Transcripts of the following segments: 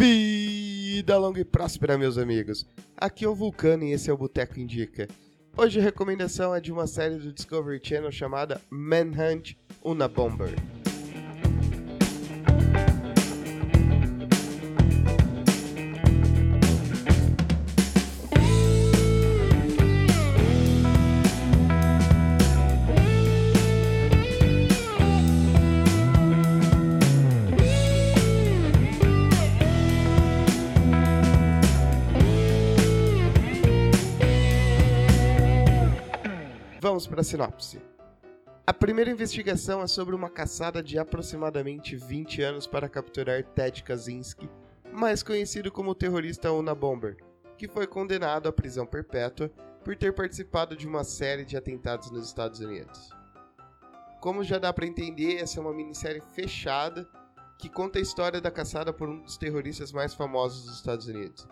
Vida longa e próspera, meus amigos. Aqui é o Vulcano e esse é o Boteco Indica. Hoje a recomendação é de uma série do Discovery Channel chamada Manhunt Una Bomber. Vamos para a sinopse. A primeira investigação é sobre uma caçada de aproximadamente 20 anos para capturar Ted Kaczynski, mais conhecido como o terrorista Una Bomber, que foi condenado à prisão perpétua por ter participado de uma série de atentados nos Estados Unidos. Como já dá para entender, essa é uma minissérie fechada que conta a história da caçada por um dos terroristas mais famosos dos Estados Unidos.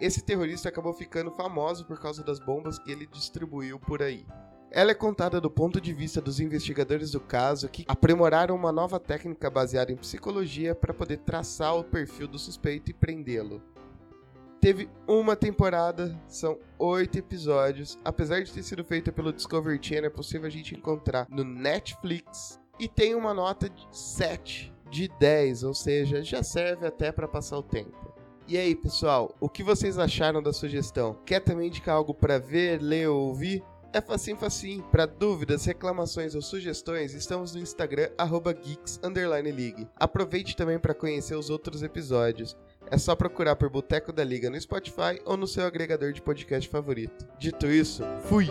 Esse terrorista acabou ficando famoso por causa das bombas que ele distribuiu por aí. Ela é contada do ponto de vista dos investigadores do caso que aprimoraram uma nova técnica baseada em psicologia para poder traçar o perfil do suspeito e prendê-lo. Teve uma temporada, são oito episódios. Apesar de ter sido feita pelo Discovery Channel, é possível a gente encontrar no Netflix e tem uma nota de 7 de 10, ou seja, já serve até para passar o tempo. E aí, pessoal, o que vocês acharam da sugestão? Quer também indicar algo para ver, ler ou ouvir? É facinho, facinho. Para dúvidas, reclamações ou sugestões, estamos no Instagram geeks_league. Aproveite também para conhecer os outros episódios. É só procurar por Boteco da Liga no Spotify ou no seu agregador de podcast favorito. Dito isso, fui!